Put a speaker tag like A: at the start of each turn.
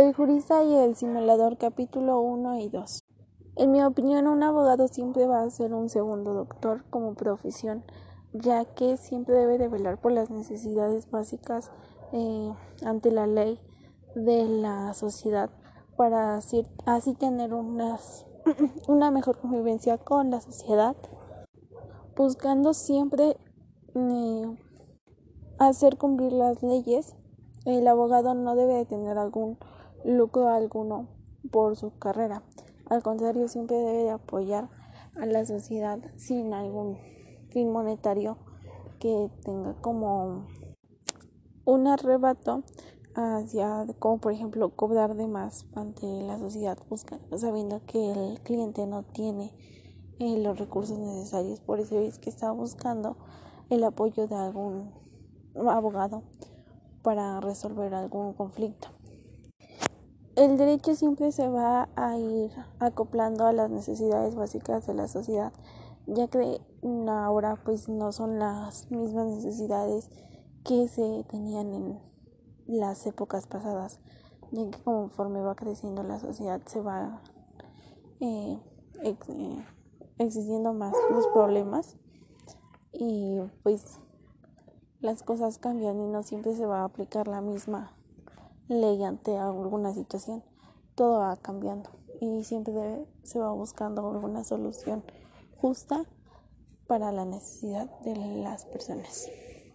A: El jurista y el simulador capítulo 1 y 2. En mi opinión, un abogado siempre va a ser un segundo doctor como profesión, ya que siempre debe de velar por las necesidades básicas eh, ante la ley de la sociedad para así, tener unas, una mejor convivencia con la sociedad, buscando siempre eh, hacer cumplir las leyes. El abogado no debe de tener algún lucro alguno por su carrera. Al contrario, siempre debe de apoyar a la sociedad sin algún fin monetario que tenga como un arrebato hacia como por ejemplo cobrar de más ante la sociedad buscando sabiendo que el cliente no tiene eh, los recursos necesarios por eso es que está buscando el apoyo de algún abogado para resolver algún conflicto el derecho siempre se va a ir acoplando a las necesidades básicas de la sociedad, ya que ahora pues no son las mismas necesidades que se tenían en las épocas pasadas, ya que conforme va creciendo la sociedad se va eh, eh, existiendo más los problemas y pues las cosas cambian y no siempre se va a aplicar la misma ley ante alguna situación, todo va cambiando y siempre se va buscando alguna solución justa para la necesidad de las personas.